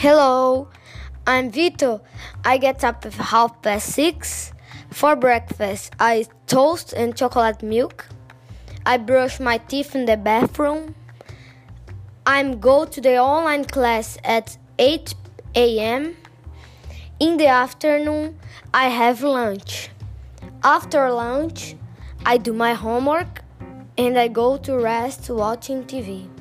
Hello, I'm Vito. I get up at half past six. For breakfast, I toast and chocolate milk. I brush my teeth in the bathroom. I'm go to the online class at 8 a.m. In the afternoon, I have lunch. After lunch, I do my homework and I go to rest watching TV.